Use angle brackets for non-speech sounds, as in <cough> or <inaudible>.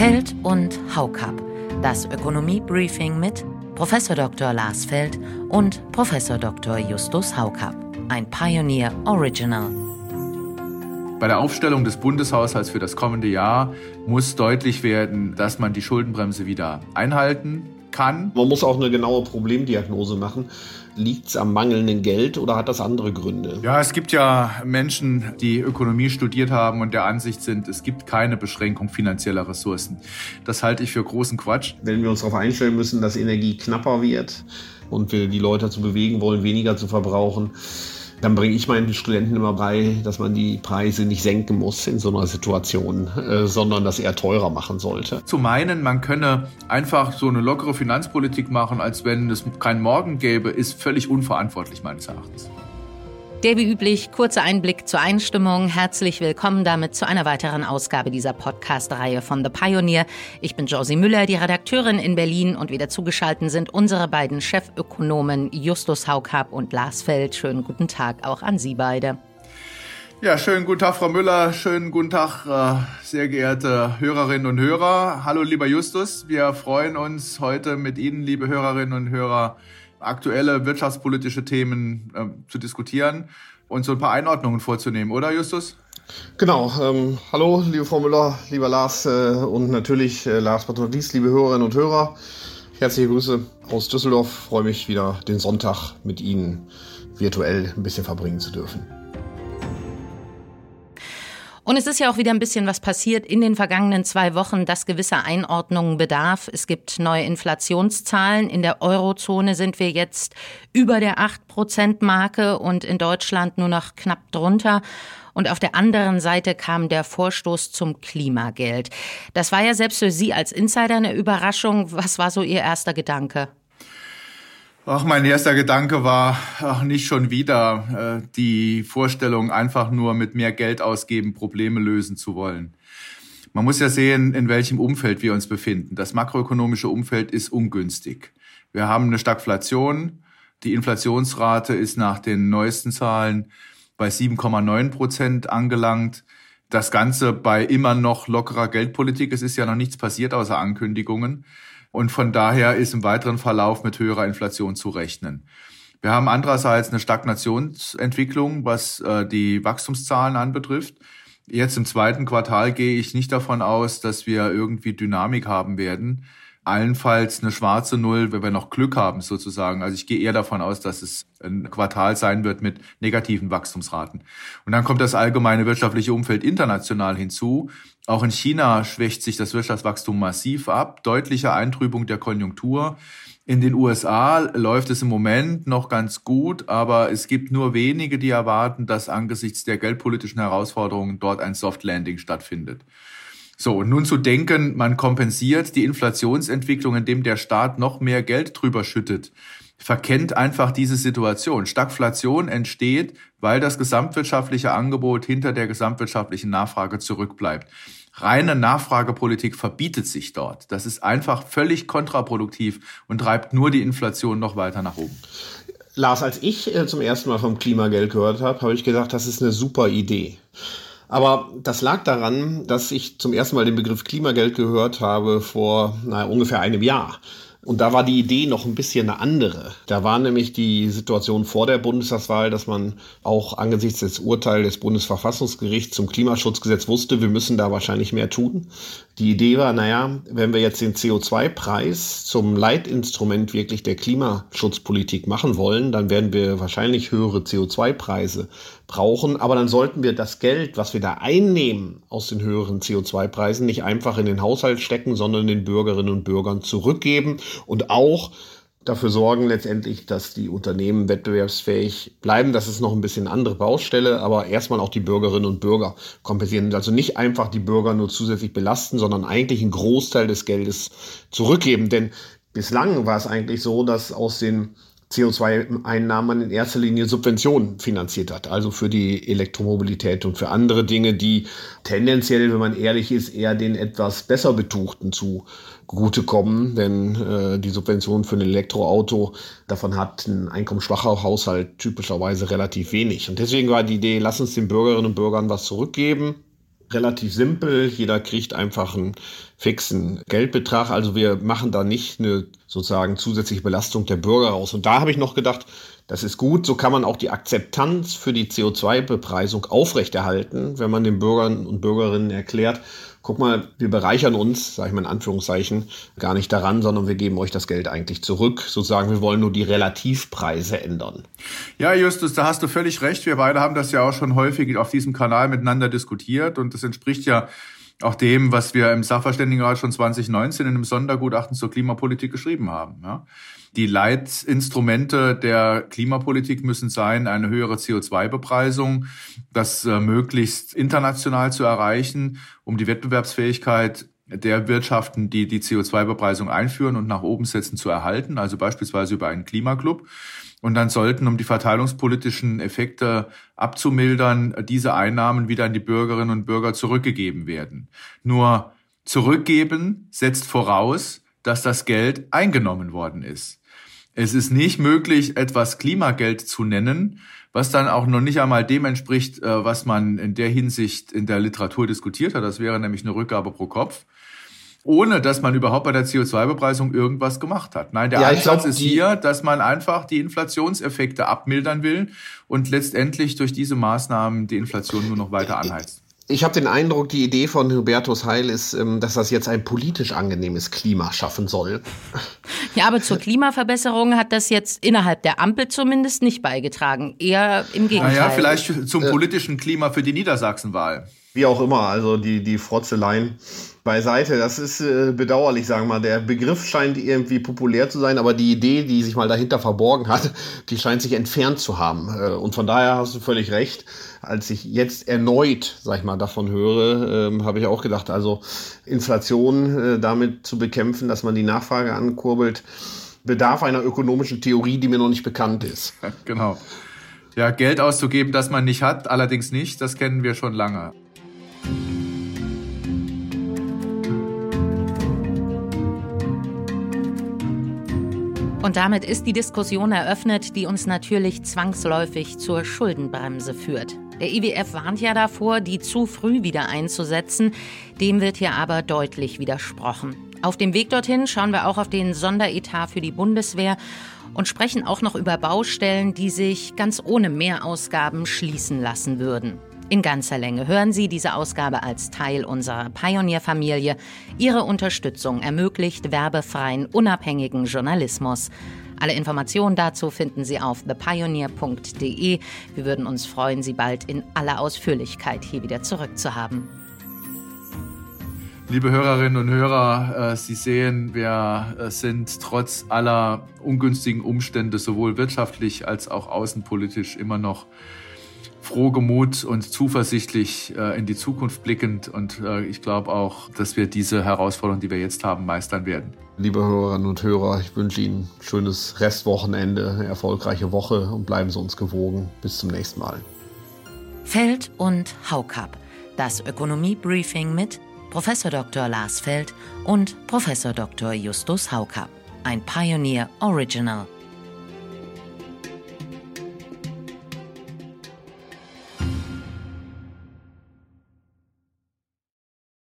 Feld und Haukap. Das Ökonomie-Briefing mit Prof. Dr. Lars Feld und Prof. Dr. Justus Haukap. Ein Pioneer Original. Bei der Aufstellung des Bundeshaushalts für das kommende Jahr muss deutlich werden, dass man die Schuldenbremse wieder einhalten kann. Man muss auch eine genaue Problemdiagnose machen. Liegt es am mangelnden Geld oder hat das andere Gründe? Ja, es gibt ja Menschen, die Ökonomie studiert haben und der Ansicht sind, es gibt keine Beschränkung finanzieller Ressourcen. Das halte ich für großen Quatsch. Wenn wir uns darauf einstellen müssen, dass Energie knapper wird und wir die Leute dazu bewegen wollen, weniger zu verbrauchen, dann bringe ich meinen Studenten immer bei, dass man die Preise nicht senken muss in so einer Situation, äh, sondern das eher teurer machen sollte. Zu meinen, man könne einfach so eine lockere Finanzpolitik machen, als wenn es keinen Morgen gäbe, ist völlig unverantwortlich meines Erachtens. Der wie üblich kurze Einblick zur Einstimmung. Herzlich willkommen damit zu einer weiteren Ausgabe dieser Podcast-Reihe von The Pioneer. Ich bin Josie Müller, die Redakteurin in Berlin und wieder zugeschaltet sind unsere beiden Chefökonomen Justus Haukap und Lars Feld. Schönen guten Tag auch an Sie beide. Ja, schönen guten Tag, Frau Müller. Schönen guten Tag, äh, sehr geehrte Hörerinnen und Hörer. Hallo, lieber Justus. Wir freuen uns heute mit Ihnen, liebe Hörerinnen und Hörer, aktuelle wirtschaftspolitische Themen äh, zu diskutieren und so ein paar Einordnungen vorzunehmen, oder Justus? Genau. Ähm, hallo, liebe Frau Müller, lieber Lars äh, und natürlich äh, Lars Patrodis, liebe Hörerinnen und Hörer. Herzliche Grüße aus Düsseldorf. Freue mich wieder den Sonntag mit Ihnen virtuell ein bisschen verbringen zu dürfen. Und es ist ja auch wieder ein bisschen was passiert in den vergangenen zwei Wochen, das gewisse Einordnungen bedarf. Es gibt neue Inflationszahlen. In der Eurozone sind wir jetzt über der 8-Prozent-Marke und in Deutschland nur noch knapp drunter. Und auf der anderen Seite kam der Vorstoß zum Klimageld. Das war ja selbst für Sie als Insider eine Überraschung. Was war so Ihr erster Gedanke? Ach, mein erster Gedanke war, ach, nicht schon wieder äh, die Vorstellung, einfach nur mit mehr Geld ausgeben, Probleme lösen zu wollen. Man muss ja sehen, in welchem Umfeld wir uns befinden. Das makroökonomische Umfeld ist ungünstig. Wir haben eine Stagflation. Die Inflationsrate ist nach den neuesten Zahlen bei 7,9 Prozent angelangt. Das Ganze bei immer noch lockerer Geldpolitik. Es ist ja noch nichts passiert außer Ankündigungen. Und von daher ist im weiteren Verlauf mit höherer Inflation zu rechnen. Wir haben andererseits eine Stagnationsentwicklung, was äh, die Wachstumszahlen anbetrifft. Jetzt im zweiten Quartal gehe ich nicht davon aus, dass wir irgendwie Dynamik haben werden allenfalls eine schwarze Null, wenn wir noch Glück haben sozusagen. Also ich gehe eher davon aus, dass es ein Quartal sein wird mit negativen Wachstumsraten. Und dann kommt das allgemeine wirtschaftliche Umfeld international hinzu. Auch in China schwächt sich das Wirtschaftswachstum massiv ab, deutliche Eintrübung der Konjunktur. In den USA läuft es im Moment noch ganz gut, aber es gibt nur wenige, die erwarten, dass angesichts der geldpolitischen Herausforderungen dort ein Soft Landing stattfindet. So, und nun zu denken, man kompensiert die Inflationsentwicklung, indem der Staat noch mehr Geld drüber schüttet, verkennt einfach diese Situation. Stagflation entsteht, weil das gesamtwirtschaftliche Angebot hinter der gesamtwirtschaftlichen Nachfrage zurückbleibt. Reine Nachfragepolitik verbietet sich dort. Das ist einfach völlig kontraproduktiv und treibt nur die Inflation noch weiter nach oben. Lars, als ich äh, zum ersten Mal vom Klimageld gehört habe, habe ich gesagt, das ist eine super Idee. Aber das lag daran, dass ich zum ersten Mal den Begriff Klimageld gehört habe vor naja, ungefähr einem Jahr. Und da war die Idee noch ein bisschen eine andere. Da war nämlich die Situation vor der Bundestagswahl, dass man auch angesichts des Urteils des Bundesverfassungsgerichts zum Klimaschutzgesetz wusste, wir müssen da wahrscheinlich mehr tun. Die Idee war, naja, wenn wir jetzt den CO2-Preis zum Leitinstrument wirklich der Klimaschutzpolitik machen wollen, dann werden wir wahrscheinlich höhere CO2-Preise brauchen. Aber dann sollten wir das Geld, was wir da einnehmen aus den höheren CO2-Preisen, nicht einfach in den Haushalt stecken, sondern den Bürgerinnen und Bürgern zurückgeben und auch dafür sorgen letztendlich, dass die Unternehmen wettbewerbsfähig bleiben. Das ist noch ein bisschen andere Baustelle, aber erstmal auch die Bürgerinnen und Bürger kompensieren. Also nicht einfach die Bürger nur zusätzlich belasten, sondern eigentlich einen Großteil des Geldes zurückgeben. Denn bislang war es eigentlich so, dass aus den CO2-Einnahmen in erster Linie Subventionen finanziert hat, also für die Elektromobilität und für andere Dinge, die tendenziell, wenn man ehrlich ist, eher den etwas besser Betuchten zugutekommen, denn äh, die Subvention für ein Elektroauto, davon hat ein einkommensschwacher Haushalt typischerweise relativ wenig. Und deswegen war die Idee, lass uns den Bürgerinnen und Bürgern was zurückgeben, relativ simpel. Jeder kriegt einfach einen fixen Geldbetrag. Also wir machen da nicht eine sozusagen zusätzliche Belastung der Bürger raus. Und da habe ich noch gedacht, das ist gut. So kann man auch die Akzeptanz für die CO2-Bepreisung aufrechterhalten, wenn man den Bürgern und Bürgerinnen erklärt, guck mal, wir bereichern uns, sage ich mal in Anführungszeichen, gar nicht daran, sondern wir geben euch das Geld eigentlich zurück. Sozusagen, wir wollen nur die Relativpreise ändern. Ja, Justus, da hast du völlig recht. Wir beide haben das ja auch schon häufig auf diesem Kanal miteinander diskutiert und das entspricht ja auch dem, was wir im Sachverständigenrat schon 2019 in einem Sondergutachten zur Klimapolitik geschrieben haben. Ja. Die Leitinstrumente der Klimapolitik müssen sein, eine höhere CO2-Bepreisung, das äh, möglichst international zu erreichen, um die Wettbewerbsfähigkeit der Wirtschaften, die die CO2-Bepreisung einführen und nach oben setzen, zu erhalten, also beispielsweise über einen Klimaclub. Und dann sollten, um die verteilungspolitischen Effekte abzumildern, diese Einnahmen wieder an die Bürgerinnen und Bürger zurückgegeben werden. Nur zurückgeben setzt voraus, dass das Geld eingenommen worden ist. Es ist nicht möglich, etwas Klimageld zu nennen, was dann auch noch nicht einmal dem entspricht, äh, was man in der Hinsicht in der Literatur diskutiert hat. Das wäre nämlich eine Rückgabe pro Kopf. Ohne dass man überhaupt bei der CO2-Bepreisung irgendwas gemacht hat. Nein, der ja, Ansatz ist hier, dass man einfach die Inflationseffekte abmildern will und letztendlich durch diese Maßnahmen die Inflation nur noch weiter anheizt. Ich habe den Eindruck, die Idee von Hubertus Heil ist, ähm, dass das jetzt ein politisch angenehmes Klima schaffen soll. <laughs> Ja, aber zur Klimaverbesserung hat das jetzt innerhalb der Ampel zumindest nicht beigetragen. Eher im Gegenteil. Naja, vielleicht zum äh, politischen Klima für die Niedersachsenwahl. Wie auch immer, also die, die Frotzeleien beiseite. Das ist äh, bedauerlich, sagen wir mal. Der Begriff scheint irgendwie populär zu sein, aber die Idee, die sich mal dahinter verborgen hat, <laughs> die scheint sich entfernt zu haben. Äh, und von daher hast du völlig recht. Als ich jetzt erneut, sag ich mal, davon höre, ähm, habe ich auch gedacht, also Inflation äh, damit zu bekämpfen, dass man die Nachfrage ankurbelt, bedarf einer ökonomischen Theorie, die mir noch nicht bekannt ist. <laughs> Genau. Ja, Geld auszugeben, das man nicht hat, allerdings nicht, das kennen wir schon lange. Und damit ist die Diskussion eröffnet, die uns natürlich zwangsläufig zur Schuldenbremse führt. Der IWF warnt ja davor, die zu früh wieder einzusetzen. Dem wird hier aber deutlich widersprochen. Auf dem Weg dorthin schauen wir auch auf den Sonderetat für die Bundeswehr und sprechen auch noch über Baustellen, die sich ganz ohne Mehrausgaben schließen lassen würden. In ganzer Länge hören Sie diese Ausgabe als Teil unserer Pioneer-Familie. Ihre Unterstützung ermöglicht werbefreien, unabhängigen Journalismus. Alle Informationen dazu finden Sie auf thepioneer.de. Wir würden uns freuen, Sie bald in aller Ausführlichkeit hier wieder zurückzuhaben. Liebe Hörerinnen und Hörer, äh, Sie sehen, wir äh, sind trotz aller ungünstigen Umstände sowohl wirtschaftlich als auch außenpolitisch immer noch frohgemut und zuversichtlich äh, in die Zukunft blickend. Und äh, ich glaube auch, dass wir diese Herausforderung, die wir jetzt haben, meistern werden. Liebe Hörerinnen und Hörer, ich wünsche Ihnen ein schönes Restwochenende, eine erfolgreiche Woche und bleiben Sie uns gewogen. Bis zum nächsten Mal. Feld und Haukap. Das Ökonomie-Briefing mit Prof. Dr. Lars Feld und Prof. Dr. Justus Haukap. Ein Pioneer Original.